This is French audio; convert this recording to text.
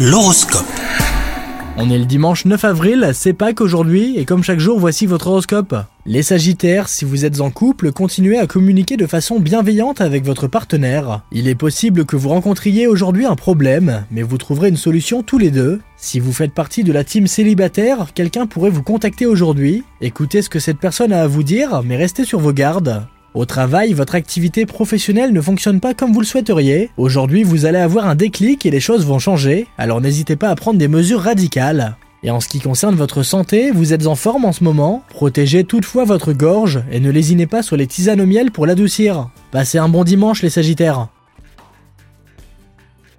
L'horoscope. On est le dimanche 9 avril, c'est Pâques aujourd'hui, et comme chaque jour, voici votre horoscope. Les Sagittaires, si vous êtes en couple, continuez à communiquer de façon bienveillante avec votre partenaire. Il est possible que vous rencontriez aujourd'hui un problème, mais vous trouverez une solution tous les deux. Si vous faites partie de la team célibataire, quelqu'un pourrait vous contacter aujourd'hui. Écoutez ce que cette personne a à vous dire, mais restez sur vos gardes. Au travail, votre activité professionnelle ne fonctionne pas comme vous le souhaiteriez. Aujourd'hui, vous allez avoir un déclic et les choses vont changer, alors n'hésitez pas à prendre des mesures radicales. Et en ce qui concerne votre santé, vous êtes en forme en ce moment. Protégez toutefois votre gorge et ne lésinez pas sur les tisanes au miel pour l'adoucir. Passez un bon dimanche les Sagittaires.